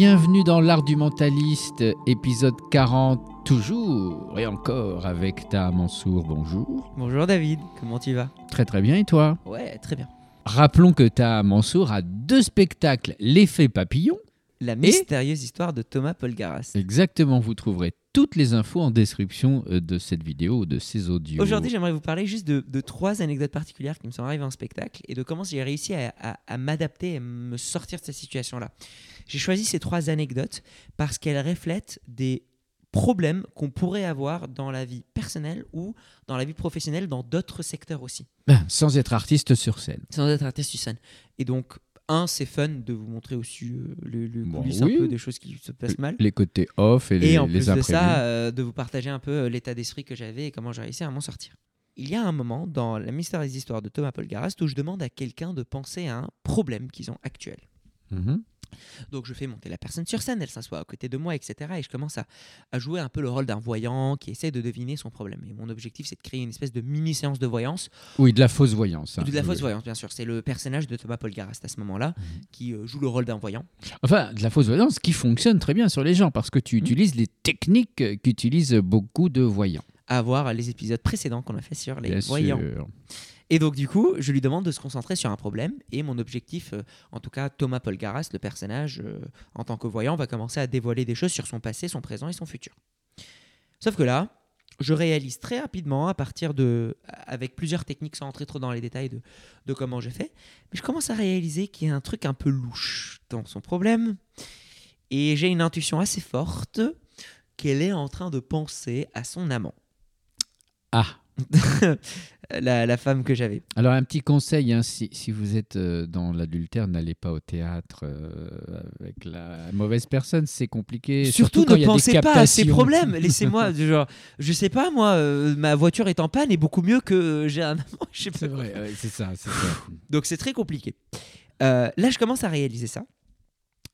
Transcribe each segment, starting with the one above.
Bienvenue dans l'art du mentaliste, épisode 40, toujours et encore avec Ta Mansour. Bonjour. Bonjour David, comment tu vas? Très très bien et toi? Ouais, très bien. Rappelons que Ta Mansour a deux spectacles, L'effet papillon. La mystérieuse histoire de Thomas Polgaras. Exactement, vous trouverez toutes les infos en description euh, de cette vidéo ou de ces audios. Aujourd'hui, j'aimerais vous parler juste de, de trois anecdotes particulières qui me sont arrivées en spectacle et de comment j'ai réussi à, à- à m'adapter et me sortir de cette situation-là. J'ai choisi ces trois anecdotes parce qu'elles reflètent des problèmes qu'on pourrait avoir dans la vie personnelle ou dans la vie professionnelle dans d'autres secteurs aussi, Ben, sans être artiste sur scène. sans être artiste sur scène. Et donc, un, c'est fun de vous montrer aussi euh, le, le Bon, coulisses oui. un peu des choses qui se passent mal. Les côtés off et les, Et en les plus de ça, euh, de vous partager un peu euh, l'état d'esprit que j'avais et comment j'ai réussi à m'en sortir. Il y a un moment dans la mystérieuse histoire de Thomas Polgaras où je demande à quelqu'un de penser à un problème qu'ils ont actuel. Mhm. Donc je fais monter la personne sur scène, elle s'assoit à côté de moi, etc. Et je commence à, à jouer un peu le rôle d'un voyant qui essaie de deviner son problème. Et mon objectif, c'est de créer une espèce de mini-séance de voyance Oui, de la fausse voyance. hein. de la fausse voyance, bien sûr. C'est le personnage de Thomas Polgaras à ce moment-là Mhm. qui euh, joue le rôle d'un voyant. Enfin, de la fausse voyance qui fonctionne très bien sur les gens parce que tu Mhm. utilises les techniques qu'utilisent beaucoup de voyants. À voir les épisodes précédents qu'on a fait sur les Bien voyants. sûr. Et donc, du coup, je lui demande de se concentrer sur un problème. Et mon objectif, euh, en tout cas, Thomas Polgaras, le personnage, euh, en tant que voyant, va commencer à dévoiler des choses sur son passé, son présent et son futur. Sauf que là, je réalise très rapidement, à partir de. avec plusieurs techniques, sans entrer trop dans les détails de, de comment j'ai fait, mais je commence à réaliser qu'il y a un truc un peu louche dans son problème. Et j'ai une intuition assez forte qu'elle est en train de penser à son amant. Ah, la, la femme que j'avais. alors un petit conseil, hein, si, si vous êtes euh, dans l'adultère, n'allez pas au théâtre euh, avec la mauvaise personne, c'est compliqué. Surtout, ne pensez pas à ces problèmes. Laissez-moi, genre, je sais pas, moi, euh, ma voiture est en panne et beaucoup mieux que j'ai un C'est vrai, ouais, c'est ça. Donc c'est très compliqué. Euh, là, je commence à réaliser ça.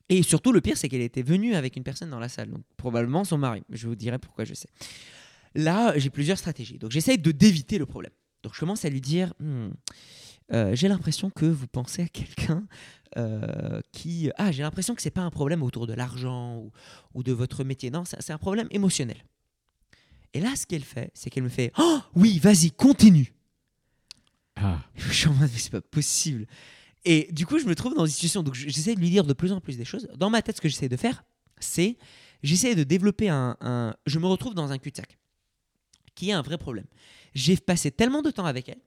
Et surtout, le pire, c'est qu'elle était venue avec une personne dans la salle, donc probablement son mari. Je vous dirai pourquoi je sais. Là, j'ai plusieurs stratégies. Donc j'essaye de d'éviter le problème. Donc je commence à lui dire, Hmm, euh, j'ai l'impression que vous pensez à quelqu'un euh, qui... Ah, j'ai l'impression que c'est pas un problème autour de l'argent ou, ou de votre métier. Non, c'est un problème émotionnel. Et là, ce qu'elle fait, c'est qu'elle me fait, oh oui, vas-y, continue. Ah, Je suis en mode, mais c'est pas possible. Et du coup, je me trouve dans une situation. Donc, j'essaie de lui dire de plus en plus des choses. Dans ma tête, ce que j'essaie de faire, c'est. J'essaie de développer un, un- Je me retrouve dans un cul-de-sac. Qui est un vrai problème. J'ai passé tellement de temps avec elle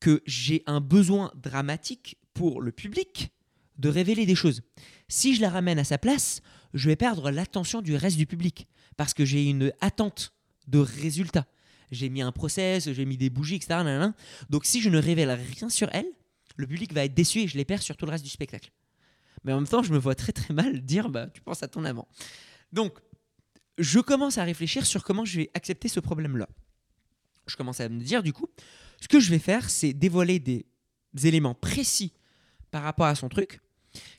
que j'ai un besoin dramatique pour le public de révéler des choses. Si je la ramène à sa place, je vais perdre l'attention du reste du public. Parce que j'ai une attente de résultat. J'ai mis un process, j'ai mis des bougies, etc. Donc si je ne révèle rien sur elle, le public va être déçu et je les perds sur tout le reste du spectacle. Mais en même temps, je me vois très très mal dire bah tu penses à ton amant. Donc je commence à réfléchir sur comment je vais accepter ce problème-là. Je commence à me dire du coup, ce que je vais faire, c'est dévoiler des éléments précis par rapport à son truc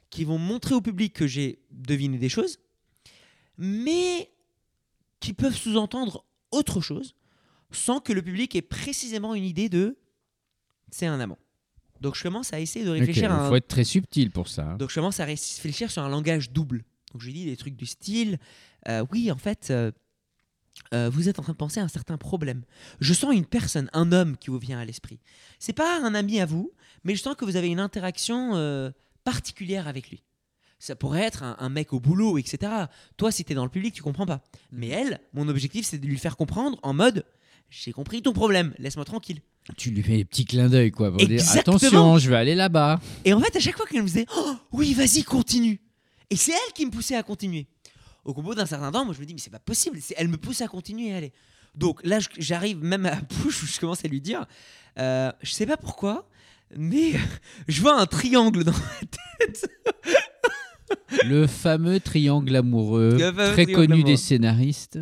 qui vont montrer au public que j'ai deviné des choses, mais qui peuvent sous-entendre autre chose sans que le public ait précisément une idée de c'est un amant. Donc je commence à essayer de réfléchir il à un... faut être très subtil pour ça. Donc je commence à réfléchir sur un langage double. Donc je lui dis des trucs du style euh, oui en fait euh, euh, vous êtes en train de penser à un certain problème. Je sens une personne, un homme qui vous vient à l'esprit. C'est pas un ami à vous, mais je sens que vous avez une interaction particulière avec lui. Ça pourrait être un, un mec au boulot, etc. Toi, si t'es dans le public, tu comprends pas. Mais elle, mon objectif, c'est de lui faire comprendre en mode j'ai compris ton problème, laisse-moi tranquille. Tu lui fais des petits clins d'œil, quoi. Pour dire, attention, je vais aller là-bas. Et en fait, à chaque fois qu'elle me disait Oh, oui, vas-y, continue. Et c'est elle qui me poussait à continuer. Au bout d'un certain temps, moi, je me dis Mais c'est pas possible. Elle me pousse à continuer. Allez. Donc là, j'arrive même à la bouche où je commence à lui dire euh, Je sais pas pourquoi, mais je vois un triangle dans ma tête. Le fameux triangle amoureux, fameux très triangle connu amoureux. des scénaristes.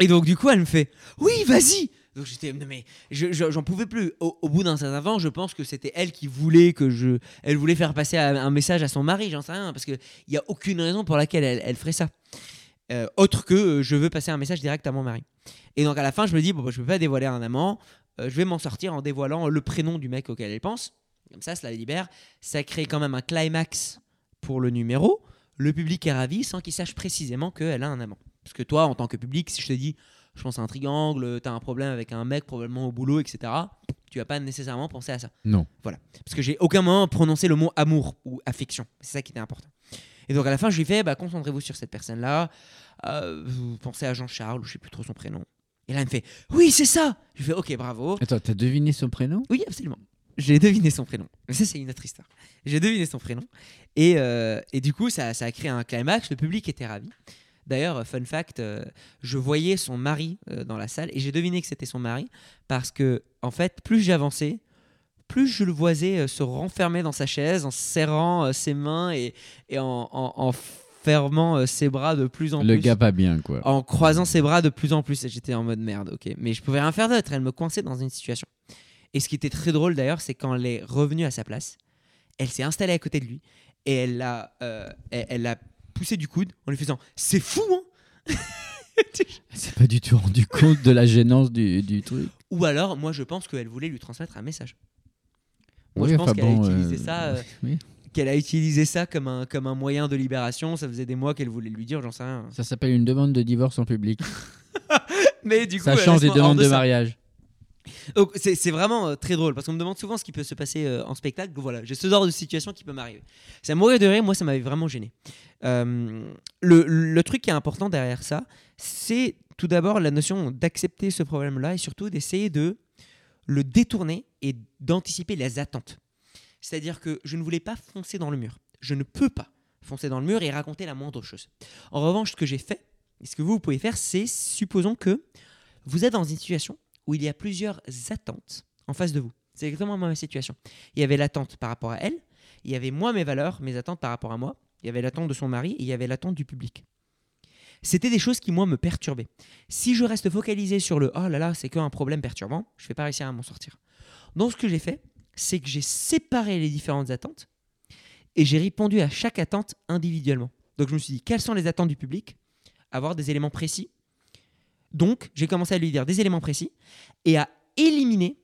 Et donc, du coup, elle me fait Oui, vas-y. Donc j'étais, mais je- je- j'en pouvais plus. Au, bout d'un certain temps, je pense que c'était elle qui voulait que je, elle voulait faire passer un message à son mari, j'en sais rien, parce qu'il n'y a aucune raison pour laquelle elle, elle ferait ça. Euh, autre que euh, je veux passer un message direct à mon mari. Et donc à la fin, je me dis, bon, bah, je ne peux pas dévoiler un amant, euh, je vais m'en sortir en dévoilant le prénom du mec auquel elle pense. Comme ça, cela la libère. Ça crée quand même un climax pour le numéro. le public est ravi sans qu'il sache précisément qu'elle a un amant. Parce que toi, en tant que public, si je te dis, je pense à un triangle, tu as un problème avec un mec probablement au boulot, etc., tu vas pas nécessairement penser à ça. Non. Voilà. Parce que j'ai aucun moment prononcé le mot amour ou affection. C'est ça qui était important. Et donc à la fin, je lui fais, bah, concentrez-vous sur cette personne-là. Euh, vous pensez à Jean-Charles, ou je sais plus trop son prénom. Et là, il me fait, oui, c'est ça. Je lui fais, ok, bravo. Attends, t'as deviné son prénom? Oui, absolument. J'ai deviné son prénom. Mais ça, c'est une autre histoire. J'ai deviné son prénom. Et, euh, et du coup, ça, ça, a créé un climax. Le public était ravi. D'ailleurs, fun fact, euh, je voyais son mari euh, dans la salle et j'ai deviné que c'était son mari parce que, en fait, plus j'avançais, plus je le voisais se renfermer dans sa chaise en serrant ses mains et, et en, en, fermant ses bras de plus en plus. Le gars pas bien, quoi. En croisant ses bras de plus en plus. J'étais en mode merde, ok. Mais je pouvais rien faire d'autre. Elle me coinçait dans une situation. Et ce qui était très drôle d'ailleurs, c'est quand elle est revenue à sa place, elle s'est installée à côté de lui et elle l'a, euh, elle, l'a poussé du coude en lui faisant C'est fou, hein Elle s'est pas du tout rendu compte de la gênance du, du truc. Ou alors, moi je pense qu'elle voulait lui transmettre un message. Moi je pense qu'elle a utilisé euh, ça. Euh, qu'elle a utilisé ça comme un, comme un moyen de libération. Ça faisait des mois qu'elle voulait lui dire, j'en sais rien. Ça s'appelle une demande de divorce en public. Mais du coup, ça change des demandes de mariage. C'est vraiment euh, très drôle parce qu'on me demande souvent ce qui peut se passer euh, en spectacle. Voilà, j'ai ce genre de situation qui peut m'arriver. Ça mourir de rire, moi ça m'avait vraiment gêné. Euh, le, truc qui est important derrière ça, c'est tout d'abord la notion d'accepter ce problème-là et surtout d'essayer de le détourner et d'anticiper les attentes. C'est-à-dire que je ne voulais pas foncer dans le mur. Je ne peux pas foncer dans le mur et raconter la moindre chose. En revanche, ce que j'ai fait, et ce que vous pouvez faire, c'est supposons que vous êtes dans une situation où il y a plusieurs attentes en face de vous. C'est exactement ma situation. Il y avait l'attente par rapport à elle, il y avait moi mes valeurs, mes attentes par rapport à moi, il y avait l'attente de son mari et il y avait l'attente du public. C'était des choses qui, moi, me perturbaient. Si je reste focalisé sur le oh là là, c'est qu'un problème perturbant, je ne vais pas réussir à m'en sortir. Donc, ce que j'ai fait, c'est que j'ai séparé les différentes attentes et j'ai répondu à chaque attente individuellement. Donc, je me suis dit, quelles sont les attentes du public? Avoir des éléments précis donc, j'ai commencé à lui dire des éléments précis et à éliminer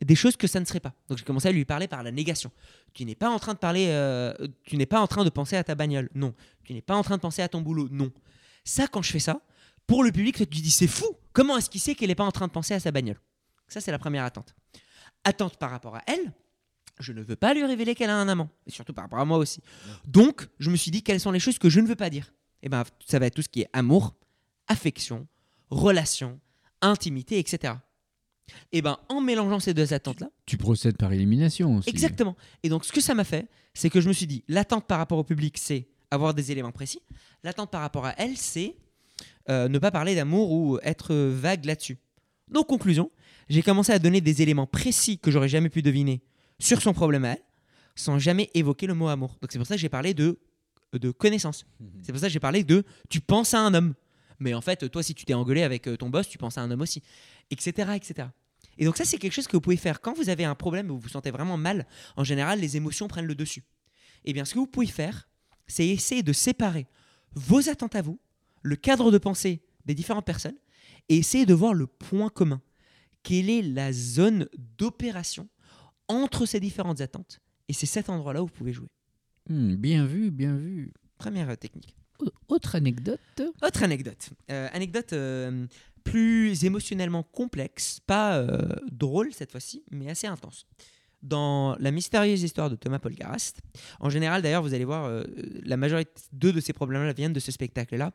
des choses que ça ne serait pas. Donc, j'ai commencé à lui parler par la négation. Tu n'es pas en train de parler, euh, tu n'es pas en train de penser à ta bagnole. Non. Tu n'es pas en train de penser à ton boulot. Non. Ça, quand je fais ça, pour le public, tu dis c'est fou. Comment est-ce qu'il sait qu'elle n'est pas en train de penser à sa bagnole? Ça, c'est la première attente. Attente par rapport à elle. Je ne veux pas lui révéler qu'elle a un amant, et surtout par rapport à moi aussi. Donc, je me suis dit quelles sont les choses que je ne veux pas dire? Et eh ben, ça va être tout ce qui est amour, affection, relation, intimité, etc. Et ben en mélangeant ces deux attentes-là. Tu procèdes par élimination aussi. Exactement. Et donc ce que ça m'a fait, c'est que je me suis dit, l'attente par rapport au public, c'est avoir des éléments précis. L'attente par rapport à elle, c'est euh, ne pas parler d'amour ou être vague là-dessus. Donc conclusion, j'ai commencé à donner des éléments précis que j'aurais jamais pu deviner sur son problème à elle, sans jamais évoquer le mot amour. Donc c'est pour ça que j'ai parlé de, de connaissance. Mhm. C'est pour ça que j'ai parlé de tu penses à un homme mais en fait, toi, si tu t'es engueulé avec euh, ton boss, tu penses à un homme aussi, etc., etc. Et donc ça, c'est quelque chose que vous pouvez faire quand vous avez un problème où vous vous sentez vraiment mal. En général, les émotions prennent le dessus. Eh bien, ce que vous pouvez faire, c'est essayer de séparer vos attentes à vous, le cadre de pensée des différentes personnes, et essayer de voir le point commun. Quelle est la zone d'opération entre ces différentes attentes? Et c'est cet endroit-là où vous pouvez jouer. Hmm, bien vu, bien vu. Première euh, technique. Autre anecdote Autre anecdote. Euh, anecdote euh, plus émotionnellement complexe, pas euh, drôle cette fois-ci, mais assez intense. Dans La mystérieuse histoire de Thomas Polgarast, en général d'ailleurs, vous allez voir, la majorité de ces problèmes-là viennent de ce spectacle-là,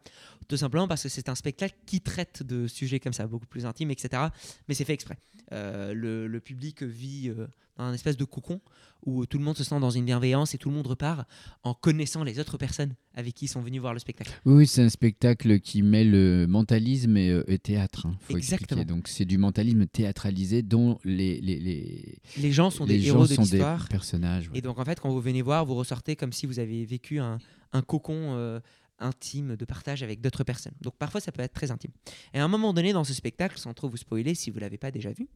tout simplement parce que c'est un spectacle qui traite de sujets comme ça, beaucoup plus intimes, etc. Mais c'est fait exprès. Le, public vit dans un espèce de cocon où tout le monde se sent dans une bienveillance et tout le monde repart en connaissant les autres personnes avec qui ils sont venus voir le spectacle. Oui, c'est un spectacle qui mêle mentalisme et, euh, théâtre. Hein, Exactement. Donc c'est du mentalisme théâtralisé dont les, les, les, les gens sont des héros de l'histoire. personnages. Et donc en fait, quand vous venez voir, vous ressortez comme si vous avez vécu un, un cocon. Euh, intime de partage avec d'autres personnes. Donc parfois ça peut être très intime. Et à un moment donné dans ce spectacle, sans trop vous spoiler si vous l'avez pas déjà vu,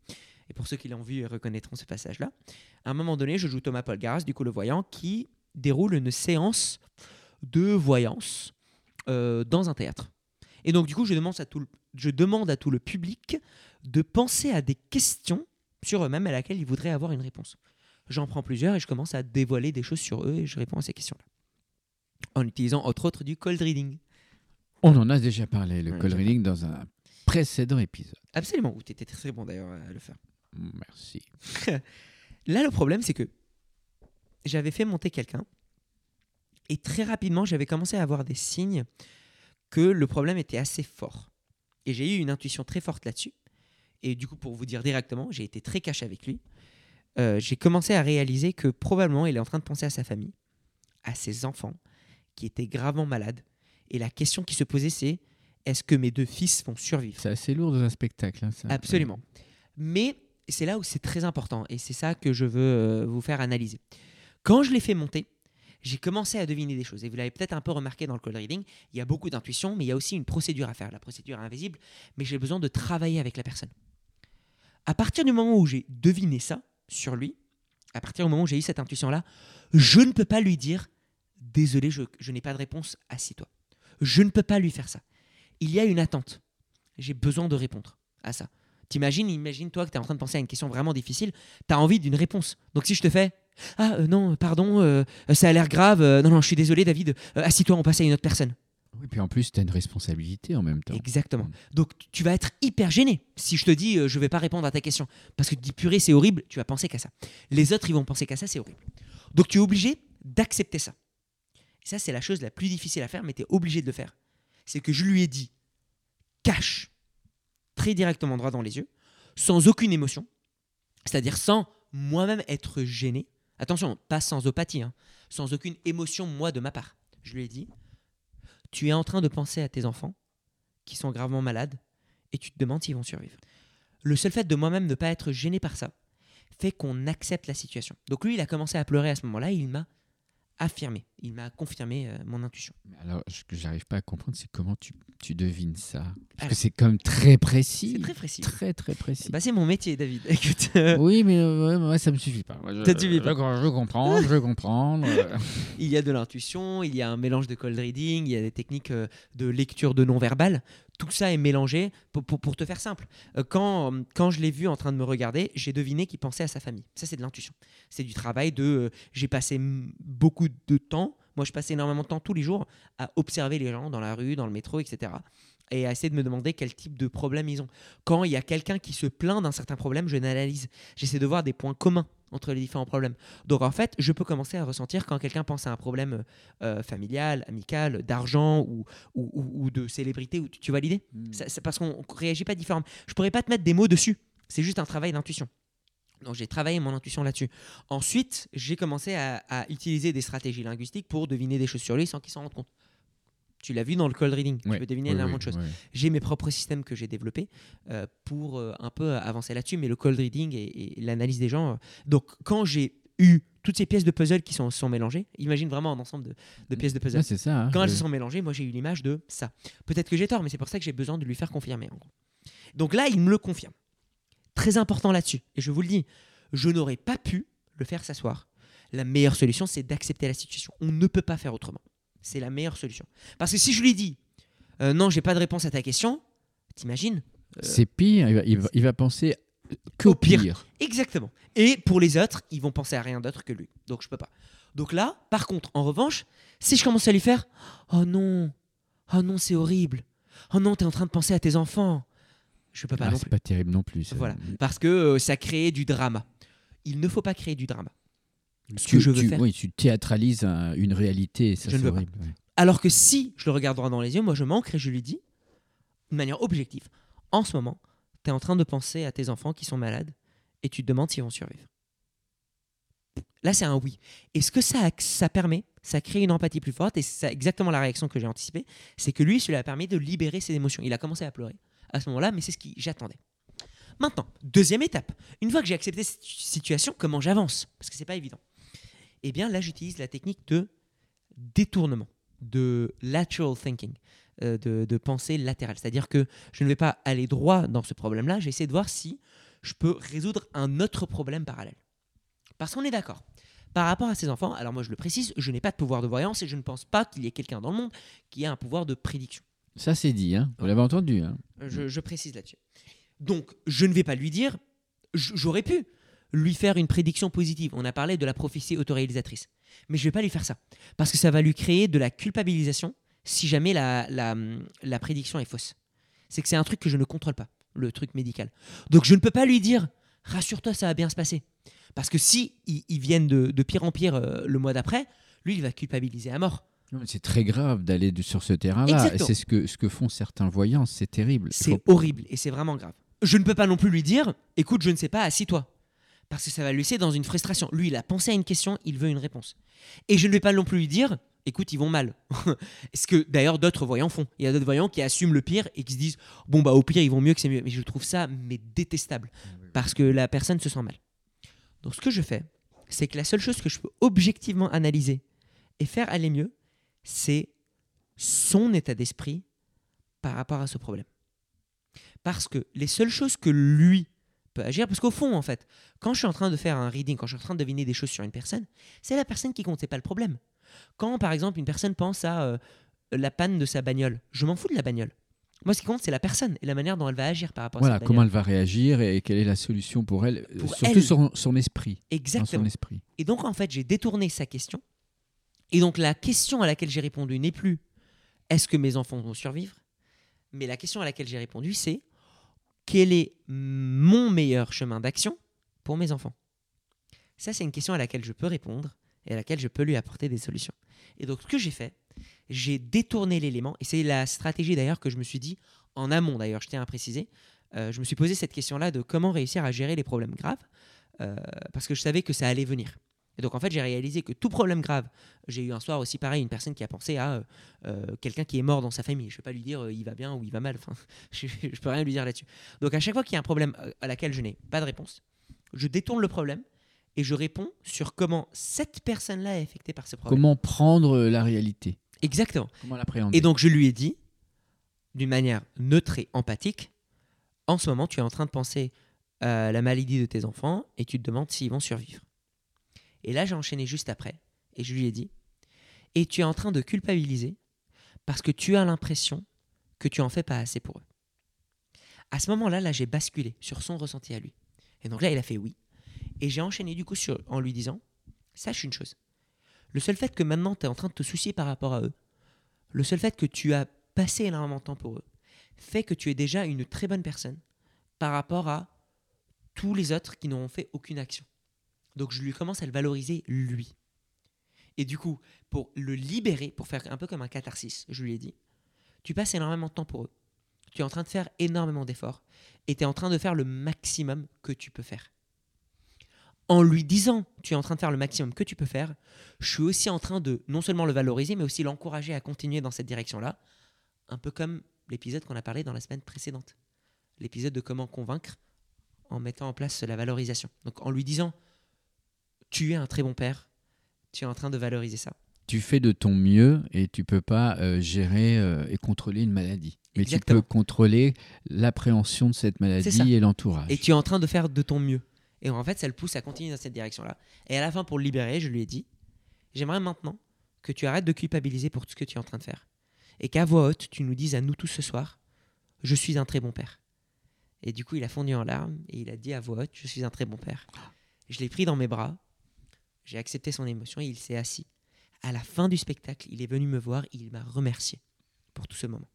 et pour ceux qui l'ont vu, ils reconnaîtront ce passage-là. À un moment donné, je joue Thomas Polgaras, du coup le voyant, qui déroule une séance de voyance euh, dans un théâtre. Et donc du coup, je demande, à tout le, je demande à tout le public de penser à des questions sur eux-mêmes à laquelle ils voudraient avoir une réponse. J'en prends plusieurs et je commence à dévoiler des choses sur eux et je réponds à ces questions-là. en utilisant entre autres du cold reading. On en a déjà parlé, le Ouais, cold reading, dans un précédent épisode. Absolument, où tu étais très bon d'ailleurs à le faire. Merci. Là, le problème, c'est que j'avais fait monter quelqu'un et très rapidement, j'avais commencé à avoir des signes que le problème était assez fort. Et j'ai eu une intuition très forte là-dessus. Et du coup, pour vous dire directement, j'ai été très cash avec lui. Euh, j'ai commencé à réaliser que probablement il est en train de penser à sa famille, à ses enfants qui étaient gravement malades. Et la question qui se posait, c'est est-ce que mes deux fils vont survivre? C'est assez lourd dans un spectacle. hein, ça. Absolument. Mais c'est là où c'est très important et c'est ça que je veux euh, vous faire analyser. Quand je l'ai fait monter, j'ai commencé à deviner des choses. Et vous l'avez peut-être un peu remarqué dans le cold reading, il y a beaucoup d'intuition, mais il y a aussi une procédure à faire. La procédure est invisible, mais j'ai besoin de travailler avec la personne. À partir du moment où j'ai deviné ça sur lui, à partir du moment où j'ai eu cette intuition-là, je ne peux pas lui dire Désolé, je, je n'ai pas de réponse, assis-toi. Je ne peux pas lui faire ça. Il y a une attente. J'ai besoin de répondre à ça. T'imagines, imagine-toi que tu es en train de penser à une question vraiment difficile, tu as envie d'une réponse. Donc si je te fais Ah euh, non, pardon, euh, ça a l'air grave, euh, non, non, je suis désolé David, euh, assis-toi, on passe à une autre personne. Oui, puis en plus, tu as une responsabilité en même temps. Exactement. Donc tu vas être hyper gêné si je te dis euh, je vais pas répondre à ta question. Parce que tu dis purée, c'est horrible, tu vas penser qu'à ça. Les autres, ils vont penser qu'à ça, c'est horrible. Donc tu es obligé d'accepter ça. Et ça, c'est la chose la plus difficile à faire, mais tu es obligé de le faire. C'est que je lui ai dit cache, très directement droit dans les yeux, sans aucune émotion, c'est-à-dire sans moi-même être gêné. Attention, pas sans opathie, hein, sans aucune émotion, moi, de ma part. Je lui ai dit tu es en train de penser à tes enfants qui sont gravement malades et tu te demandes s'ils vont survivre. Le seul fait de moi-même ne pas être gêné par ça fait qu'on accepte la situation. Donc lui, il a commencé à pleurer à ce moment-là, il m'a affirmé, il m'a confirmé euh, mon intuition. Alors, ce que j'arrive pas à comprendre, c'est comment tu, tu devines ça? Parce Alors, que c'est quand même très précis. C'est très précis. Très, très précis. Bah, c'est mon métier, David. Écoute, euh, oui, mais euh, moi, ça me suffit pas. Moi, je, Ça te suffit pas. Je, je comprends, je euh. il y a de l'intuition, il y a un mélange de cold reading, il y a des techniques euh, de lecture de non-verbal. Tout ça est mélangé pour, pour- pour te faire simple. Euh, Quand, quand je l'ai vu en train de me regarder, j'ai deviné qu'il pensait à sa famille. Ça, c'est de l'intuition. C'est du travail de... euh, j'ai passé beaucoup de temps, moi je passais énormément de temps tous les jours à observer les gens dans la rue, dans le métro, etc. Et à essayer de me demander quel type de problème ils ont. Quand il y a quelqu'un qui se plaint d'un certain problème, je l'analyse. J'essaie de voir des points communs entre les différents problèmes. Donc en fait, je peux commencer à ressentir quand quelqu'un pense à un problème euh, familial, amical, d'argent ou, ou, ou- ou de célébrité. Ou, tu, tu vois l'idée? C'est parce qu'on ne réagit pas différemment. Je pourrais pas te mettre des mots dessus. C'est juste un travail d'intuition. Donc j'ai travaillé mon intuition là-dessus. Ensuite, j'ai commencé à, à utiliser des stratégies linguistiques pour deviner des choses sur lui sans qu'il s'en rende compte. Tu l'as vu dans le cold reading. Tu peux deviner oui, énormément de choses j'ai mes propres systèmes que j'ai développés euh, pour euh, un peu avancer là-dessus, mais le cold reading et, et l'analyse des gens. euh, donc, quand j'ai eu toutes ces pièces de puzzle qui sont, sont mélangées, imagine vraiment un ensemble de, de pièces de puzzle. Ouais, c'est ça. hein. Quand elles se sont mélangées, moi j'ai eu l'image de ça. Peut-être que j'ai tort, mais c'est pour ça que j'ai besoin de lui faire confirmer. En gros. Donc là, il me le confirme. Très important là-dessus. Et je vous le dis, je n'aurais pas pu le faire s'asseoir. La meilleure solution, c'est d'accepter la situation. On ne peut pas faire autrement. C'est la meilleure solution. Parce que si je lui dis, euh, non, j'ai pas de réponse à ta question, t'imagines Euh, C'est pire. Il va, il va- il va penser qu'au Au pire. pire. Exactement. Et pour les autres, ils vont penser à rien d'autre que lui. Donc je peux pas. Donc là, par contre, en revanche, si je commence à lui faire Oh non, oh non, c'est horrible. Oh non, t'es en train de penser à tes enfants. Je peux pas Ah, non c'est pas terrible non plus. ça. Voilà. Parce que euh, ça crée du drama. Il ne faut pas créer du drama. Ce Tu- que je veux tu- faire. Oui, tu théâtralises un- une réalité. et Ça, Je ne veux horrible. Alors que si je le regarde droit dans les yeux, moi je m'ancre et je lui dis, de manière objective, en ce moment, tu es en train de penser à tes enfants qui sont malades et tu te demandes s'ils vont survivre. Là, c'est un oui. Et ce que ça, ça permet, ça crée une empathie plus forte et c'est exactement la réaction que j'ai anticipée, c'est que lui, cela a permis de libérer ses émotions. Il a commencé à pleurer à ce moment-là, mais c'est ce que j'attendais. Maintenant, deuxième étape. Une fois que j'ai accepté cette situation, comment j'avance? Parce que c'est pas évident. Eh bien, là, j'utilise la technique de détournement, de lateral thinking, euh, de, de pensée latérale. C'est-à-dire que je ne vais pas aller droit dans ce problème-là, j'essaie de voir si je peux résoudre un autre problème parallèle. Parce qu'on est d'accord. Par rapport à ces enfants, alors moi je le précise, je n'ai pas de pouvoir de voyance et je ne pense pas qu'il y ait quelqu'un dans le monde qui ait un pouvoir de prédiction. Ça, c'est dit. Hein. Vous l'avez entendu. Hein. Je, je précise là-dessus. Donc, je ne vais pas lui dire, j'aurais pu, lui faire une prédiction positive. On a parlé de la prophétie autoréalisatrice. Mais je ne vais pas lui faire ça. Parce que ça va lui créer de la culpabilisation si jamais la, la, la prédiction est fausse. C'est que c'est un truc que je ne contrôle pas, le truc médical. Donc je ne peux pas lui dire, rassure-toi, ça va bien se passer. Parce que si ils, ils viennent de, de pire en pire euh, le mois d'après, lui, il va culpabiliser à mort. C'est très grave d'aller sur ce terrain-là. C'est ce que, ce que font certains voyants. C'est terrible. C'est faut- horrible et c'est vraiment grave. Je ne peux pas non plus lui dire, écoute, je ne sais pas, assis-toi. Parce que ça va le laisser dans une frustration. Lui, il a pensé à une question, il veut une réponse. Et je ne vais pas non plus lui dire, écoute, ils vont mal. Ce que d'ailleurs d'autres voyants font? Il y a d'autres voyants qui assument le pire et qui se disent, bon, bah au pire, ils vont mieux que c'est mieux. Mais je trouve ça mais détestable. Parce que la personne se sent mal. Donc ce que je fais, c'est que la seule chose que je peux objectivement analyser et faire aller mieux, c'est son état d'esprit par rapport à ce problème. Parce que les seules choses que lui peut agir, parce qu'au fond, en fait, quand je suis en train de faire un reading, quand je suis en train de deviner des choses sur une personne, c'est la personne qui compte, c'est pas le problème. Quand, par exemple, une personne pense à euh, la panne de sa bagnole, je m'en fous de la bagnole. Moi, ce qui compte, c'est la personne et la manière dont elle va agir par rapport Voilà, à sa comment elle va réagir et quelle est la solution pour elle, euh, Pour surtout elle. son, son esprit. dans Exactement. son esprit. Et donc, en fait, j'ai détourné sa question. Et donc, la question à laquelle j'ai répondu n'est plus est-ce que mes enfants vont survivre? Mais la question à laquelle j'ai répondu, c'est quel est mon meilleur chemin d'action pour mes enfants? Ça, c'est une question à laquelle je peux répondre et à laquelle je peux lui apporter des solutions. Et donc, ce que j'ai fait, j'ai détourné l'élément. Et c'est la stratégie d'ailleurs que je me suis dit en amont, d'ailleurs, je tiens à préciser. Euh, je me suis posé cette question-là de comment réussir à gérer les problèmes graves euh, parce que je savais que ça allait venir. Et donc en fait, j'ai réalisé que tout problème grave, j'ai eu un soir aussi pareil, une personne qui a pensé à euh, euh, quelqu'un qui est mort dans sa famille. Je ne vais pas lui dire euh, il va bien ou il va mal. Enfin, je ne peux rien lui dire là-dessus. Donc à chaque fois qu'il y a un problème à laquelle je n'ai pas de réponse, je détourne le problème et je réponds sur comment cette personne-là est affectée par ce problème. Comment prendre la réalité Exactement. Comment l'appréhender Et donc je lui ai dit, d'une manière neutre et empathique, en ce moment tu es en train de penser à la maladie de tes enfants et tu te demandes s'ils vont survivre. Et là j'ai enchaîné juste après et je lui ai dit, et tu es en train de culpabiliser parce que tu as l'impression que tu en fais pas assez pour eux. À ce moment-là, là j'ai basculé sur son ressenti à lui. Et donc là il a fait oui. Et j'ai enchaîné du coup en lui disant, sache une chose. Le seul fait que maintenant tu es en train de te soucier par rapport à eux, le seul fait que tu as passé énormément de temps pour eux fait que tu es déjà une très bonne personne par rapport à tous les autres qui n'ont fait aucune action. Donc je lui commence à le valoriser lui. Et du coup, pour le libérer, pour faire un peu comme un catharsis, je lui ai dit, tu passes énormément de temps pour eux. Tu es en train de faire énormément d'efforts et tu es en train de faire le maximum que tu peux faire. En lui disant, tu es en train de faire le maximum que tu peux faire, je suis aussi en train de non seulement le valoriser, mais aussi l'encourager à continuer dans cette direction-là, un peu comme l'épisode qu'on a parlé dans la semaine précédente. L'épisode de comment convaincre en mettant en place la valorisation. Donc en lui disant, tu es un très bon père, tu es en train de valoriser ça. Tu fais de ton mieux et tu peux pas euh, gérer euh, et contrôler une maladie. Mais Exactement. tu peux contrôler l'appréhension de cette maladie et l'entourage. Et tu es en train de faire de ton mieux. Et en fait, ça le pousse à continuer dans cette direction-là. Et à la fin, pour le libérer, je lui ai dit, j'aimerais maintenant que tu arrêtes de culpabiliser pour tout ce que tu es en train de faire. Et qu'à voix haute, tu nous dises à nous tous ce soir, je suis un très bon père. Et du coup, il a fondu en larmes et il a dit à voix haute, je suis un très bon père. Je l'ai pris dans mes bras, j'ai accepté son émotion et il s'est assis. À la fin du spectacle, il est venu me voir et il m'a remercié pour tout ce moment.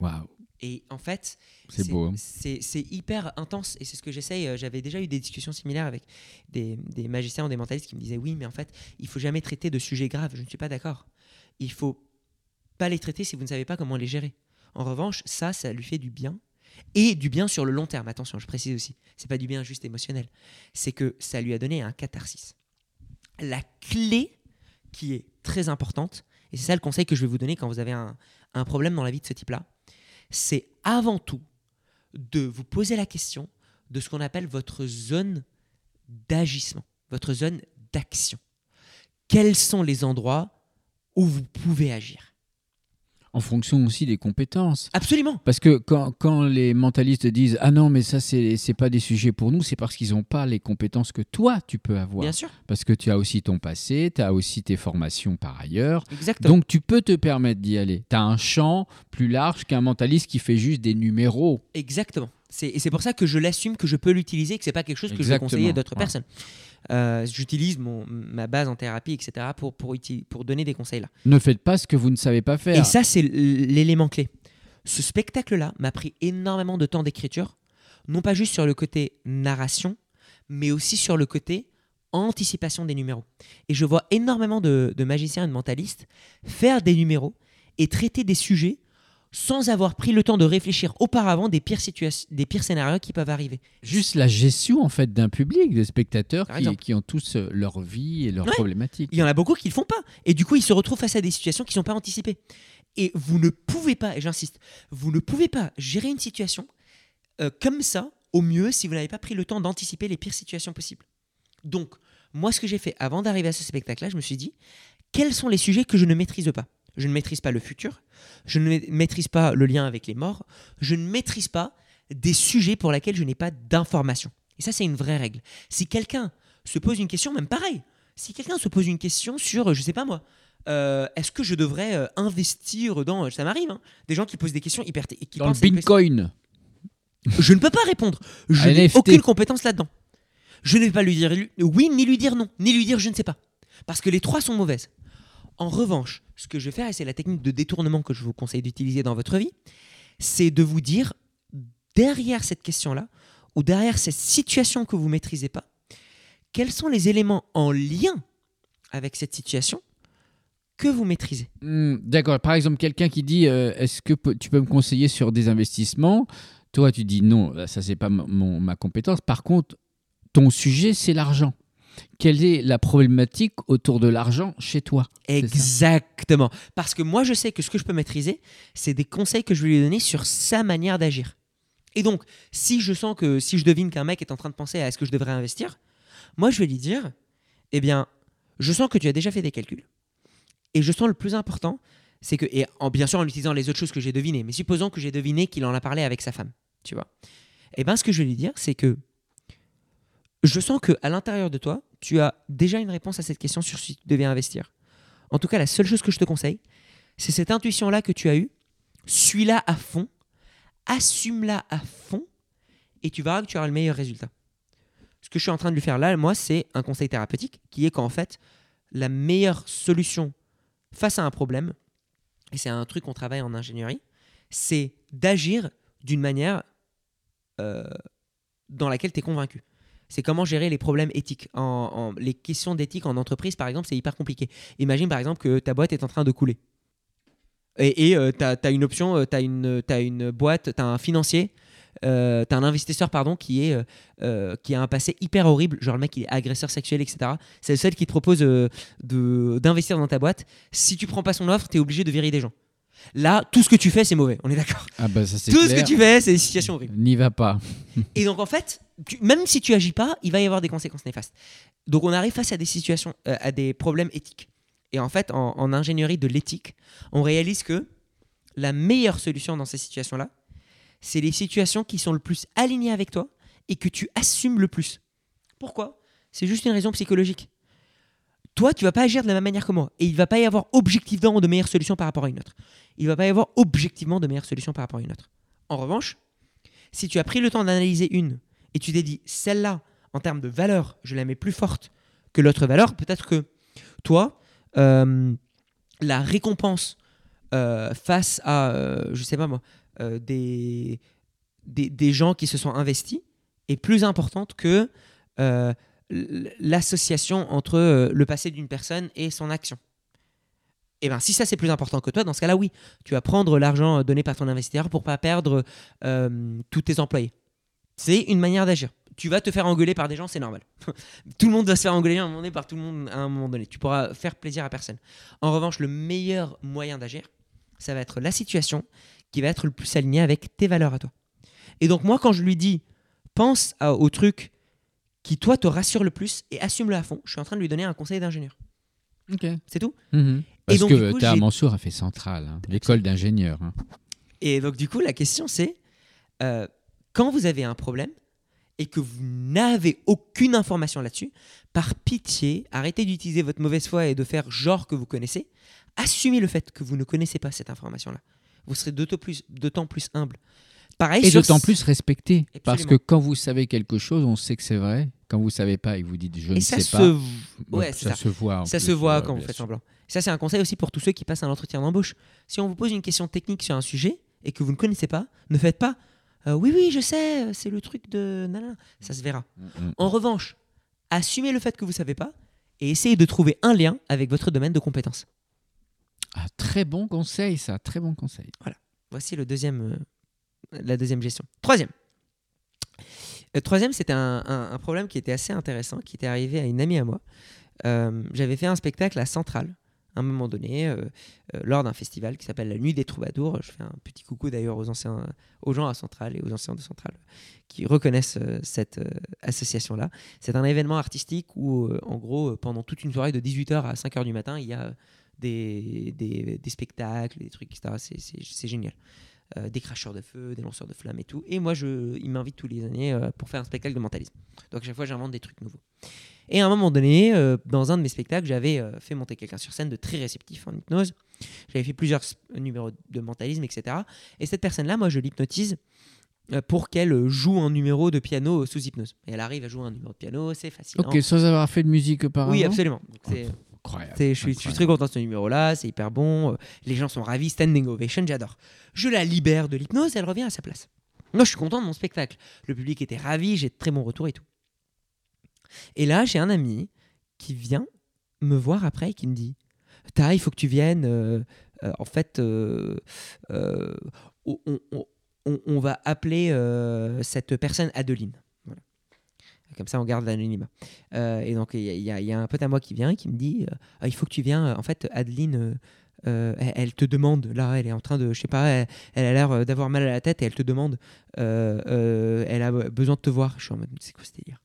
Waouh, Et en fait, c'est beau. hein. c'est hyper intense et c'est ce que j'essaye. euh, J'avais déjà eu des discussions similaires avec des, des magiciens ou des mentalistes qui me disaient oui, mais en fait, il faut jamais traiter de sujets graves. Je ne suis pas d'accord. Il faut pas les traiter si vous ne savez pas comment les gérer. En revanche, ça, ça lui fait du bien et du bien sur le long terme. Attention, je précise aussi, c'est pas du bien juste émotionnel. C'est que ça lui a donné un catharsis. La clé qui est très importante, et c'est ça le conseil que je vais vous donner quand vous avez un, problème dans la vie de ce type-là, c'est avant tout de vous poser la question de ce qu'on appelle votre zone d'agissement, votre zone d'action. Quels sont les endroits où vous pouvez agir? En fonction aussi des compétences. Absolument. Parce que quand, quand les mentalistes disent Ah non, mais ça, c'est c'est pas des sujets pour nous, c'est parce qu'ils n'ont pas les compétences que toi, tu peux avoir. Bien sûr. Parce que tu as aussi ton passé, tu as aussi tes formations par ailleurs. Exactement. Donc tu peux te permettre d'y aller. Tu as un champ plus large qu'un mentaliste qui fait juste des numéros. Exactement. Et c'est pour ça que je l'assume, que je peux l'utiliser, que c'est pas quelque chose que je vais conseiller à d'autres ouais. personnes. Euh, J'utilise mon- ma base en thérapie, etc., pour, pour, pour donner des conseils là. Ne faites pas ce que vous ne savez pas faire. Et ça, c'est l'élément clé. Ce spectacle-là m'a pris énormément de temps d'écriture, non pas juste sur le côté narration, mais aussi sur le côté anticipation des numéros. Et je vois énormément de, de magiciens et de mentalistes faire des numéros et traiter des sujets sans avoir pris le temps de réfléchir auparavant des pires, des pires scénarios qui peuvent arriver. Juste la gestion en fait d'un public, de spectateurs qui, ont tous euh, leur vie et leurs Ouais. problématiques. Il y en a beaucoup qui le font pas. Et du coup, ils se retrouvent face à des situations qui ne sont pas anticipées. Et vous ne pouvez pas, et j'insiste, vous ne pouvez pas gérer une situation euh, comme ça, au mieux, si vous n'avez pas pris le temps d'anticiper les pires situations possibles. Donc, moi, ce que j'ai fait avant d'arriver à ce spectacle-là, je me suis dit, quels sont les sujets que je ne maîtrise pas? Je ne maîtrise pas le futur, je ne maîtrise pas le lien avec les morts, je ne maîtrise pas des sujets pour lesquels je n'ai pas d'informations. Et ça, c'est une vraie règle. Si quelqu'un se pose une question, même pareil, si quelqu'un se pose une question sur, euh, je sais pas moi, euh, est-ce que je devrais euh, investir dans. Ça m'arrive, hein, des gens qui posent des questions hyper. qui Dans le Bitcoin. Je ne peux pas répondre. Je n'ai aucune compétence là-dedans. Je ne vais pas lui dire oui, ni lui dire non, ni lui dire je ne sais pas. Parce que les trois sont mauvaises. En revanche, ce que je vais faire, et c'est la technique de détournement que je vous conseille d'utiliser dans votre vie, c'est de vous dire, derrière cette question-là, ou derrière cette situation que vous ne maîtrisez pas, quels sont les éléments en lien avec cette situation que vous maîtrisez? Hmm, D'accord. Par exemple, quelqu'un qui dit euh, Est-ce que tu peux me conseiller sur des investissements? Toi, tu dis non, là, ça, c'est pas ma compétence. Par contre, ton sujet, c'est l'argent. Quelle est la problématique autour de l'argent chez toi? Exactement. Parce que moi, je sais que ce que je peux maîtriser, c'est des conseils que je vais lui donner sur sa manière d'agir. Et donc, si je sens que, si je devine qu'un mec est en train de penser à est-ce que je devrais investir, moi, je vais lui dire, eh bien, je sens que tu as déjà fait des calculs. Et je sens le plus important, c'est que, et en, bien sûr en utilisant les autres choses que j'ai devinées, mais supposons que j'ai deviné qu'il en a parlé avec sa femme, tu vois. Eh bien, ce que je vais lui dire, c'est que je sens que à l'intérieur de toi, tu as déjà une réponse à cette question sur si tu devais investir. En tout cas, la seule chose que je te conseille, c'est cette intuition-là que tu as eue. Suis-la à fond, assume-la à fond, et tu verras que tu auras le meilleur résultat. Ce que je suis en train de lui faire là, moi, c'est un conseil thérapeutique qui est qu'en fait, la meilleure solution face à un problème, et c'est un truc qu'on travaille en ingénierie, c'est d'agir d'une manière euh, dans laquelle tu es convaincu. C'est comment gérer les problèmes éthiques. En, en- les questions d'éthique en entreprise, par exemple, c'est hyper compliqué. Imagine par exemple que ta boîte est en train de couler. Et tu as, une option, tu as, une t'as une boîte, tu as un financier, tu as un investisseur pardon, qui, est, euh, euh, qui a un passé hyper horrible, genre le mec il est agresseur sexuel, etc. C'est le seul qui te propose euh, d'investir dans ta boîte. Si tu prends pas son offre, tu es obligé de virer des gens. Là, tout ce que tu fais, c'est mauvais, on est d'accord. Ah bah ça Tout ce que tu fais, c'est des situations horribles. N'y va pas. Et donc en fait, même si tu agis pas, il va y avoir des conséquences néfastes. Donc on arrive face à des situations, euh, à des problèmes éthiques. Et en fait, en, ingénierie de l'éthique, on réalise que la meilleure solution dans ces situations-là, c'est les situations qui sont le plus alignées avec toi et que tu assumes le plus. Pourquoi? C'est juste une raison psychologique. Toi, tu vas pas agir de la même manière que moi. Et il va pas y avoir objectivement de meilleures solutions par rapport à une autre. Il va pas y avoir objectivement de meilleures solutions par rapport à une autre. En revanche, si tu as pris le temps d'analyser une et tu t'es dit, celle-là, en termes de valeur, je la mets plus forte que l'autre valeur, peut-être que toi, euh, la récompense euh, face à, euh, je sais pas moi, des, gens qui se sont investis est plus importante que l'association entre le passé d'une personne et son action. Et bien, si ça c'est plus important que toi, dans ce cas-là, oui, tu vas prendre l'argent donné par ton investisseur pour pas perdre tous tes employés. C'est une manière d'agir. Tu vas te faire engueuler par des gens, c'est normal. tout le monde va se faire engueuler à un moment donné par tout le monde à un moment donné. Tu pourras faire plaisir à personne. En revanche, le meilleur moyen d'agir, ça va être la situation qui va être le plus alignée avec tes valeurs à toi. Et donc moi, quand je lui dis, pense à- au truc qui toi te rassure le plus et assume-le à fond, je suis en train de lui donner un conseil d'ingénieur. Ok. C'est tout Mhm. Parce donc, que Théa j'ai- Mansour a fait Centrale, hein, l'école d'ingénieur. hein. Et donc, du coup, la question, c'est euh, quand vous avez un problème et que vous n'avez aucune information là-dessus, par pitié, arrêtez d'utiliser votre mauvaise foi et de faire genre que vous connaissez. Assumez le fait que vous ne connaissez pas cette information-là. Vous serez d'autant plus, humble. Pareil, Et d'autant plus respecté. Parce que quand vous savez quelque chose, on sait que c'est vrai. Quand vous savez pas et que vous dites je Et ne ça sais se, pas, ouais, ça, ça. se voit. ça plus, se voit ouais, quand vous faites sûr. semblant. Ça, c'est un conseil aussi pour tous ceux qui passent un entretien d'embauche. Si on vous pose une question technique sur un sujet et que vous ne connaissez pas, ne faites pas euh, oui, oui, je sais, c'est le truc de. nanana. Ça se verra. Mm, mm. En revanche, assumez le fait que vous savez pas et essayez de trouver un lien avec votre domaine de compétences. Ah, très bon conseil, ça. Très bon conseil. Voici le deuxième, euh, la deuxième gestion. Troisième. Euh, troisième, c'était un, un- un problème qui était assez intéressant, qui était arrivé à une amie à moi. J'avais fait un spectacle à Centrale, à un moment donné, euh, euh, lors d'un festival qui s'appelle la Nuit des Troubadours. Je fais un petit coucou d'ailleurs aux aux gens à Centrale et aux anciens de Centrale qui reconnaissent euh, cette association-là. C'est un événement artistique où, en gros, pendant toute une soirée de 18h à 5h du matin, il y a des, spectacles, des trucs, etc. C'est- génial. Des cracheurs de feu, des lanceurs de flammes et tout. Et moi, je, ils m'invitent tous les années pour faire un spectacle de mentalisme. Donc, à chaque fois, j'invente des trucs nouveaux. Et à un moment donné, euh, dans un de mes spectacles, j'avais euh, fait monter quelqu'un sur scène de très réceptif en hypnose. J'avais fait plusieurs s- numéros de mentalisme, etc. Et cette personne-là, moi, je l'hypnotise euh, pour qu'elle euh, joue un numéro de piano euh, sous hypnose. Et elle arrive à jouer un numéro de piano, c'est facile. Ok, sans avoir fait de musique auparavant. Oui, absolument. Donc, c'est- Incroyable. je, suis, je suis très content de ce numéro-là, c'est hyper bon. euh, Les gens sont ravis, standing ovation, j'adore. Je la libère de l'hypnose, elle revient à sa place. Moi, je suis content de mon spectacle. Le public était ravi, j'ai de très bons retours et tout. Et là, j'ai un ami qui vient me voir après et qui me dit Ta, il faut que tu viennes. euh, euh, en fait, euh, on, va appeler cette personne Adeline. Comme ça, on garde l'anonymat. Et donc, il y, a- un pote à moi qui vient et qui me dit Ah, Il faut que tu viennes. En fait, Adeline, elle, te demande, là, elle est en train de, je sais pas, elle, a l'air d'avoir mal à la tête et elle te demande Elle a besoin de te voir. Je suis en mode C'est quoi ce délire?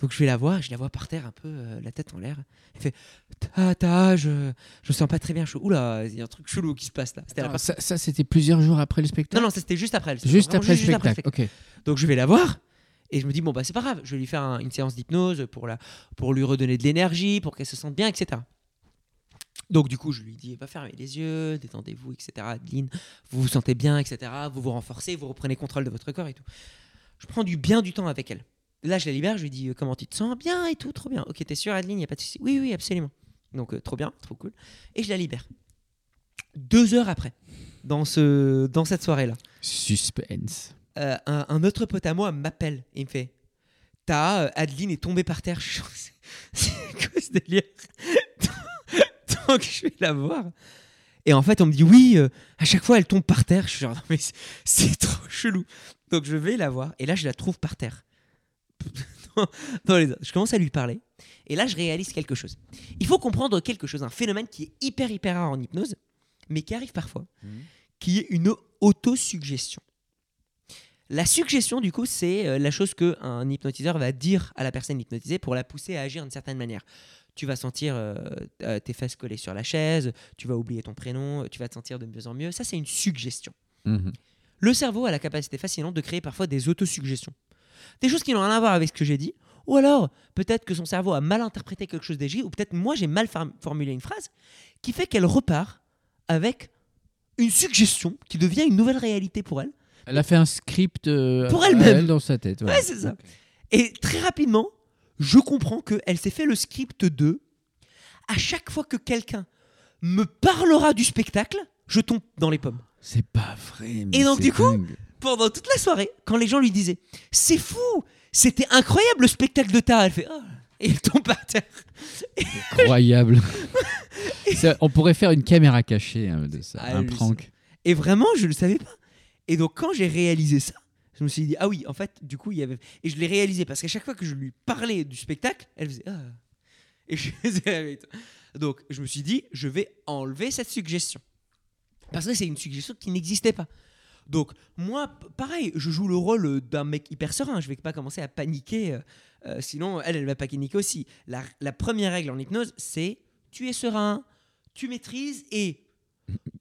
Donc, je vais la voir, je la vois par terre, un peu euh, la tête en l'air. Elle fait Ta, ta, je, je me sens pas très bien. Suis, Oula, il y a un truc chelou qui se passe là. La ça, ça, c'était plusieurs jours après le spectacle? Non, non, c'était juste après. C'était Juste après le juste après spectacle. Ok. donc je vais la voir et je me dis bon bah c'est pas grave, je vais lui faire un- une séance d'hypnose pour la pour lui redonner de l'énergie, pour qu'elle se sente bien, etc. Donc du coup je lui dis va fermer les yeux, détendez-vous, etc. Adeline, vous vous sentez bien, etc. Vous vous renforcez, vous reprenez contrôle de votre corps et tout. Je prends du bien du temps avec elle. Là je la libère, je lui dis euh, comment tu te sens? Bien et tout, trop bien. Ok t'es sûr Adeline, y a pas de souci. Oui oui absolument. Donc euh, trop bien, trop cool. Et je la libère. Deux heures après, dans ce dans cette soirée là Suspense. euh, un, un autre pote à moi m'appelle et il me fait T'as, Adeline est tombée par terre. C'est quoi ce délire? Donc je vais la voir. Et en fait, on me dit Oui, euh, à chaque fois elle tombe par terre. Je suis genre Non, mais c'est trop chelou. Donc je vais la voir et là je la trouve par terre. Dans- les- Je commence à lui parler et là je réalise quelque chose. Il faut comprendre quelque chose, un phénomène qui est hyper hyper rare en hypnose, mais qui arrive parfois, qui est une autosuggestion. La suggestion, du coup, c'est euh, la chose qu'un hypnotiseur va dire à la personne hypnotisée pour la pousser à agir d'une certaine manière. Tu vas sentir euh, euh, tes fesses collées sur la chaise, tu vas oublier ton prénom, tu vas te sentir de mieux en mieux. Ça, c'est une suggestion. Mhm. Le cerveau a la capacité fascinante de créer parfois des autosuggestions. Des choses qui n'ont rien à voir avec ce que j'ai dit, ou alors peut-être que son cerveau a mal interprété quelque chose dit, ou peut-être moi j'ai mal formulé une phrase, qui fait qu'elle repart avec une suggestion qui devient une nouvelle réalité pour elle. Elle a fait un script euh, Pour elle-même. elle dans sa tête. Ouais, c'est ça. Et très rapidement, je comprends qu'elle s'est fait le script de à chaque fois que quelqu'un me parlera du spectacle, je tombe dans les pommes. C'est pas vrai. mais Et donc, du coup, dingue. Pendant toute la soirée, quand les gens lui disaient C'est fou C'était incroyable le spectacle de Ta, elle fait Ah Et elle tombe par terre. incroyable. Ça, on pourrait faire une caméra cachée hein, de ça, Ah, un prank. Et vraiment, je ne le savais pas. Et donc, quand j'ai réalisé ça, je me suis dit Ah oui, en fait, du coup, il y avait. Et je l'ai réalisé parce qu'à chaque fois que je lui parlais du spectacle, elle faisait Ah Et je faisais. Donc, je me suis dit Je vais enlever cette suggestion. Parce que c'est une suggestion qui n'existait pas. Donc, moi, pareil, je joue le rôle euh, d'un mec hyper serein. Je vais pas commencer à paniquer. euh, euh, sinon, elle, elle va pas paniquer aussi. La, la première règle en hypnose, c'est tu es serein, tu maîtrises et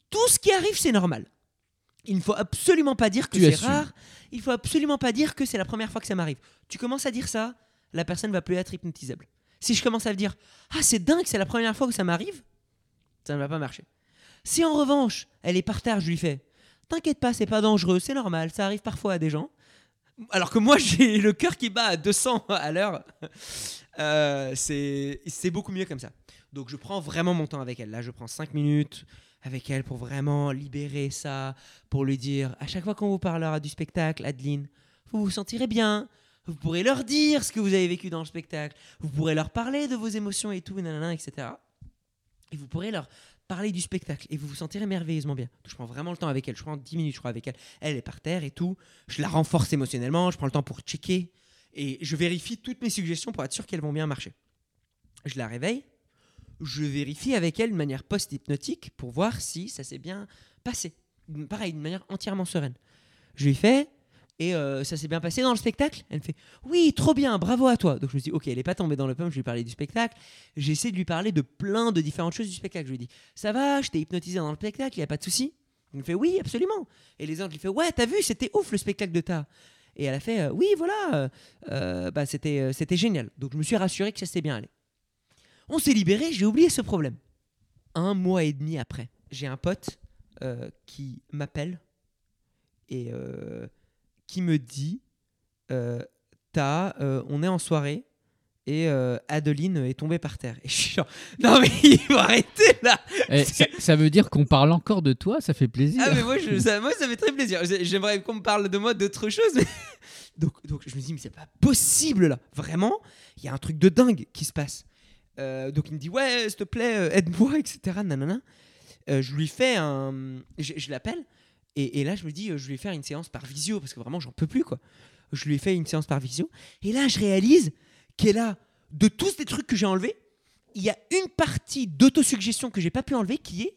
tout ce qui arrive, c'est normal. Il ne faut absolument pas dire que c'est rare. Il faut absolument pas dire que c'est la première fois que ça m'arrive. Tu commences à dire ça, la personne va plus être hypnotisable. Si je commence à dire ah c'est dingue, c'est la première fois que ça m'arrive, ça ne va pas marcher. Si en revanche elle est par terre, je lui fais T'inquiète pas, c'est pas dangereux, c'est normal, ça arrive parfois à des gens. Alors que moi, j'ai le cœur qui bat à 200 à l'heure. Euh, c'est beaucoup mieux comme ça. Donc je prends vraiment mon temps avec elle. Là, je prends 5 minutes avec elle pour vraiment libérer ça, pour lui dire, à chaque fois qu'on vous parlera du spectacle, Adeline, vous vous sentirez bien. Vous pourrez leur dire ce que vous avez vécu dans le spectacle. Vous pourrez leur parler de vos émotions et tout, etc. Et vous pourrez leur parler du spectacle et vous vous sentirez merveilleusement bien. Je prends vraiment le temps avec elle. Je prends 10 minutes, je avec elle. Elle est par terre et tout. Je la renforce émotionnellement. Je prends le temps pour checker et je vérifie toutes mes suggestions pour être sûr qu'elles vont bien marcher. Je la réveille. Je vérifie avec elle de manière post-hypnotique pour voir si ça s'est bien passé. Pareil, d'une manière entièrement sereine. Je lui fais et euh, ça s'est bien passé dans le spectacle? Elle me fait Oui, trop bien, bravo à toi. Donc je me dit Ok, elle n'est pas tombée dans le pomme, je lui parlais du spectacle. J'ai essayé de lui parler de plein de différentes choses du spectacle. Je lui ai dit Ça va, je t'ai hypnotisé dans le spectacle, il n'y a pas de souci Il me fait Oui, absolument. Et les autres, je lui fais Ouais, t'as vu, c'était ouf le spectacle de ta. Et elle a fait euh, Oui, voilà, euh, bah, c'était, c'était génial. Donc je me suis rassuré que ça s'était bien allé. On s'est libéré, j'ai oublié ce problème. Un mois et demi après, j'ai un pote qui m'appelle et qui me dit euh, euh, on est en soirée et euh, Adeline est tombée par terre. Et je suis genre, non mais il faut arrêter là eh, ça, veut dire qu'on parle encore de toi, ça fait plaisir. Ah mais moi, ça, moi ça fait très plaisir. J'aimerais qu'on me parle de moi d'autre chose. Mais... donc, donc je me dis, mais c'est pas possible là. Vraiment, il y a un truc de dingue qui se passe. donc il me dit, ouais, s'il te plaît, aide-moi, etc. Nanana. je lui fais un... je l'appelle et, là, je me dis, euh, je vais faire une séance par visio parce que vraiment, j'en peux plus quoi. Je lui ai fait une séance par visio. Et là, je réalise qu'elle a, de tous les trucs que j'ai enlevés, il y a une partie d'autosuggestion que j'ai pas pu enlever qui est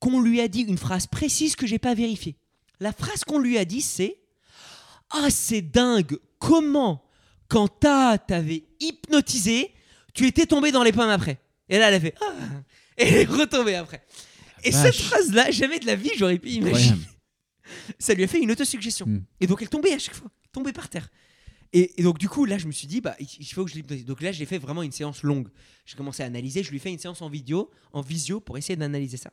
qu'on lui a dit une phrase précise que j'ai pas vérifiée. La phrase qu'on lui a dit, c'est Ah, c'est dingue, comment, quand t'avais hypnotisé, tu étais tombé dans les pommes après? Et là, elle a fait Ah Et elle est retombée après. Et cette phrase-là, jamais de la vie, j'aurais pu imaginer. Ça lui a fait une autosuggestion. Hmm. Et donc, elle tombait à chaque fois, tombait par terre. Et, donc, du coup, là, je me suis dit, bah, il faut que je l'hypnotise. Donc là, j'ai fait vraiment une séance longue. J'ai commencé à analyser. Je lui ai fait une séance en vidéo, en visio, pour essayer d'analyser ça.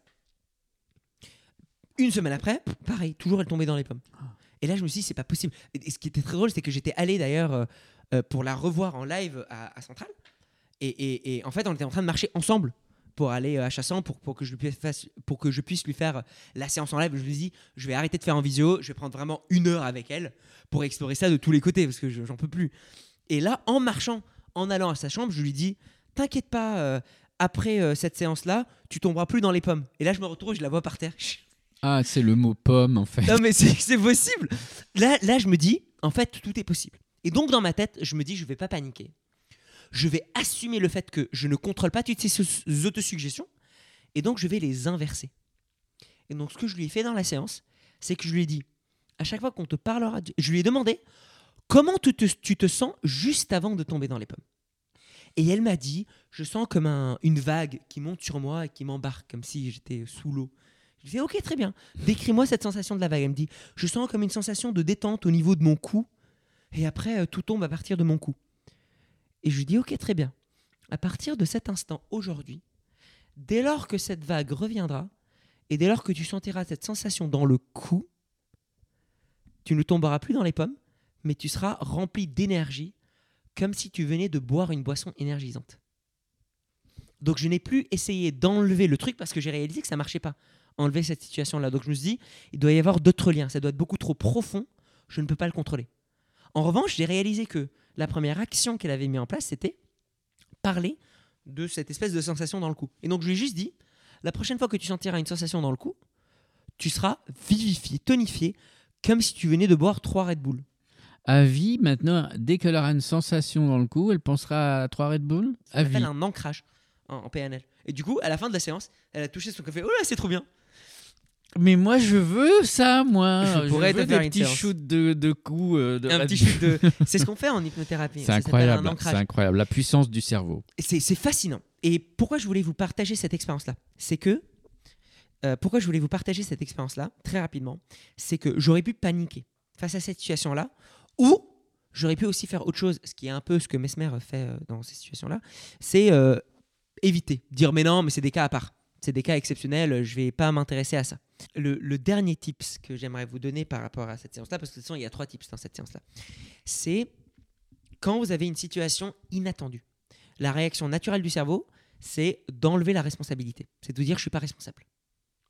Une semaine après, pareil, toujours elle tombait dans les pommes. Et là, je me suis dit, c'est pas possible. Et, ce qui était très drôle, c'est que j'étais allé d'ailleurs euh, euh, pour la revoir en live à, Centrale. et, en fait, on était en train de marcher ensemble pour aller à Chassan pour, pour, que je puisse pour que je puisse lui faire la séance en live. Je lui dis, je vais arrêter de faire en visio, je vais prendre vraiment une heure avec elle pour explorer ça de tous les côtés parce que j'en peux plus. Et là, en marchant, en allant à sa chambre, je lui dis, t'inquiète pas, euh, après euh, cette séance-là, tu tomberas plus dans les pommes. Et là, je me retrouve, je la vois par terre. Ah, c'est le mot pomme en fait. Non, mais c'est possible. Là, là, je me dis, en fait, tout est possible. Et donc, dans ma tête, je me dis, je vais pas paniquer je vais assumer le fait que je ne contrôle pas toutes ces autosuggestions et donc je vais les inverser. Et donc ce que je lui ai fait dans la séance, c'est que je lui ai dit, à chaque fois qu'on te parlera, je lui ai demandé comment tu te, sens juste avant de tomber dans les pommes? Et elle m'a dit, je sens comme une vague qui monte sur moi et qui m'embarque, comme si j'étais sous l'eau. Je lui ai dit, ok, très bien, décris-moi cette sensation de la vague. Elle me dit, je sens comme une sensation de détente au niveau de mon cou, et après, euh, tout tombe à partir de mon cou. Et je lui dis, ok, très bien. À partir de cet instant, aujourd'hui, dès lors que cette vague reviendra, et dès lors que tu sentiras cette sensation dans le cou, tu ne tomberas plus dans les pommes, mais tu seras rempli d'énergie, comme si tu venais de boire une boisson énergisante. Donc je n'ai plus essayé d'enlever le truc parce que j'ai réalisé que ça marchait pas, enlever cette situation-là. Donc je me suis dit, il doit y avoir d'autres liens, ça doit être beaucoup trop profond, je ne peux pas le contrôler. En revanche, j'ai réalisé que la première action qu'elle avait mis en place, c'était parler de cette espèce de sensation dans le cou. Et donc je lui ai juste dit, la prochaine fois que tu sentiras une sensation dans le cou, tu seras vivifié, tonifié, comme si tu venais de boire trois Red Bull. À vie, maintenant, dès qu'elle aura une sensation dans le cou, elle pensera à trois Red Bull? Ça s'appelle un ancrage en, PNL. Et du coup, à la fin de la séance, elle a touché son café. Oh là, c'est trop bien mais moi, je veux ça, moi. Je pourrais te faire des petits shoots de, de coups. Euh, de un petit shoot de. C'est ce qu'on fait en hypnothérapie. C'est incroyable. C'est incroyable. La puissance du cerveau. C'est fascinant. Et pourquoi je voulais vous partager cette expérience-là? C'est que. Euh, pourquoi je voulais vous partager cette expérience-là, très rapidement C'est que j'aurais pu paniquer face à cette situation-là, ou j'aurais pu aussi faire autre chose, ce qui est un peu ce que Mesmer fait euh, dans ces situations-là, c'est éviter, dire mais non, mais c'est des cas à part C'est des cas exceptionnels, je vais pas m'intéresser à ça. Le, dernier tips que j'aimerais vous donner par rapport à cette séance-là, parce que de toute façon, il y a trois tips dans cette séance-là, c'est quand vous avez une situation inattendue. La réaction naturelle du cerveau, c'est d'enlever la responsabilité. C'est de dire je suis pas responsable.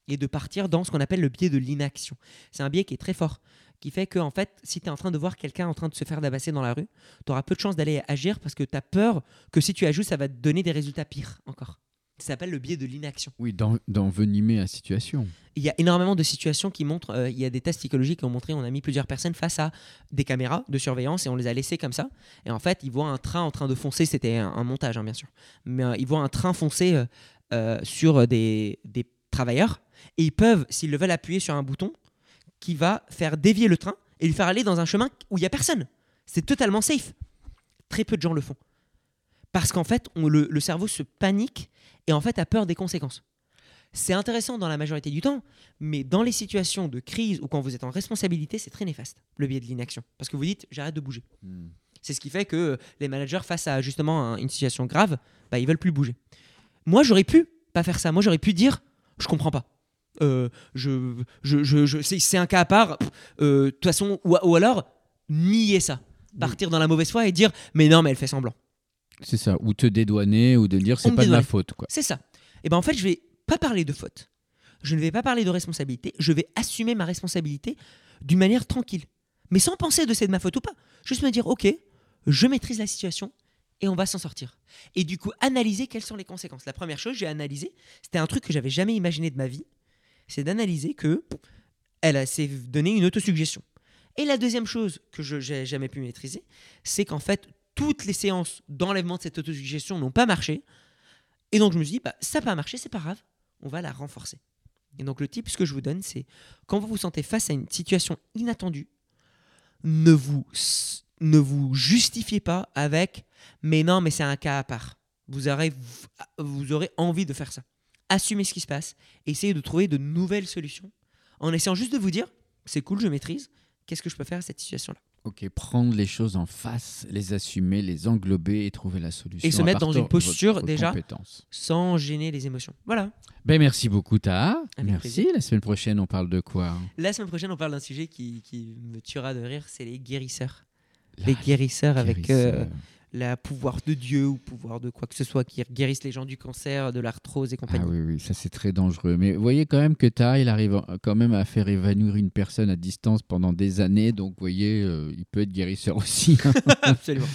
Et de partir dans ce qu'on appelle le biais de l'inaction. C'est un biais qui est très fort, qui fait que en fait, si tu es en train de voir quelqu'un en train de se faire dabasser dans la rue, tu auras peu de chances d'aller agir parce que tu as peur que si tu ajoutes, ça va te donner des résultats pires encore. Ça s'appelle le biais de l'inaction. Oui, d'en- d'envenimer la situation. Il y a énormément de situations qui montrent, euh, il y a des tests psychologiques qui ont montré, on a mis plusieurs personnes face à des caméras de surveillance et on les a laissées comme ça. Et en fait, ils voient un train en train de foncer, c'était un, un montage hein, bien sûr, mais euh, ils voient un train foncer euh, sur des, des travailleurs et ils peuvent, s'ils le veulent, appuyer sur un bouton qui va faire dévier le train et lui faire aller dans un chemin où il n'y a personne. C'est totalement safe. Très peu de gens le font. Parce qu'en fait, on- le, le cerveau se panique et en fait a peur des conséquences. C'est intéressant dans la majorité du temps, mais dans les situations de crise ou quand vous êtes en responsabilité, c'est très néfaste, le biais de l'inaction. Parce que vous dites, j'arrête de bouger. C'est ce qui fait que les managers, face à justement un- une situation grave, bah, ils veulent plus bouger. Moi, j'aurais pu pas faire ça. Moi, j'aurais pu dire, je comprends pas. Euh, je, je, je, je- c'est, un cas à part. euh, De toute façon, ou, ou alors nier ça, partir dans la mauvaise foi et dire, mais non, mais elle fait semblant. C'est ça. Ou te dédouaner, ou de dire c'est pas de ma faute. Quoi. C'est ça. Et ben en fait, je vais pas parler de faute. Je ne vais pas parler de responsabilité. Je vais assumer ma responsabilité d'une manière tranquille, mais sans penser de c'est de ma faute ou pas. Juste me dire, ok, je maîtrise la situation et on va s'en sortir. Et du coup, analyser quelles sont les conséquences. La première chose, j'ai analysé, c'était un truc que j'avais jamais imaginé de ma vie, c'est d'analyser que elle a- s'est donné une autosuggestion. Et la deuxième chose que je n'ai jamais pu maîtriser, c'est qu'en fait, toutes les séances d'enlèvement de cette autosuggestion n'ont pas marché. Et donc, je me suis dit, bah, ça n'a pas marché, c'est pas grave, on va la renforcer. Et donc, le tip que je vous donne, c'est quand vous vous sentez face à une situation inattendue, ne vous, ne vous justifiez pas avec mais non, mais c'est un cas à part. Vous aurez, vous aurez envie de faire ça. Assumez ce qui se passe, essayez de trouver de nouvelles solutions en essayant juste de vous dire c'est cool, je maîtrise, qu'est-ce que je peux faire à cette situation-là? Ok, prendre les choses en face, les assumer, les englober et trouver la solution. Et se mettre dans une posture, votre déjà. sans gêner les émotions. Voilà. Ben, merci beaucoup, Taha. Merci. plaisir. La semaine prochaine, on parle de quoi? La semaine prochaine, on parle d'un sujet qui, qui me tuera de rire, c'est les guérisseurs. Les guérisseurs avec euh. La pouvoir de Dieu ou pouvoir de quoi que ce soit qui guérissent les gens du cancer, de l'arthrose et Ah compagnie. oui, oui, ça c'est très dangereux. Mais vous voyez quand même que Taha, il arrive quand même à faire évanouir une personne à distance pendant des années. Donc, vous voyez, euh, il peut être guérisseur aussi. hein. Absolument.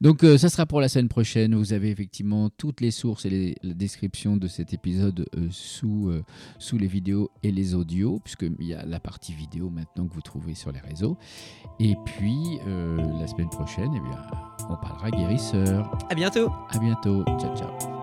Donc, euh, ça sera pour la semaine prochaine. Vous avez effectivement toutes les sources et les, la description de cet épisode euh, sous, sous les vidéos et les audios, puisqu'il y a la partie vidéo maintenant que vous trouvez sur les réseaux. Et puis, la semaine prochaine, eh bien, on parlera guérisseur. À bientôt. À bientôt. Ciao, ciao.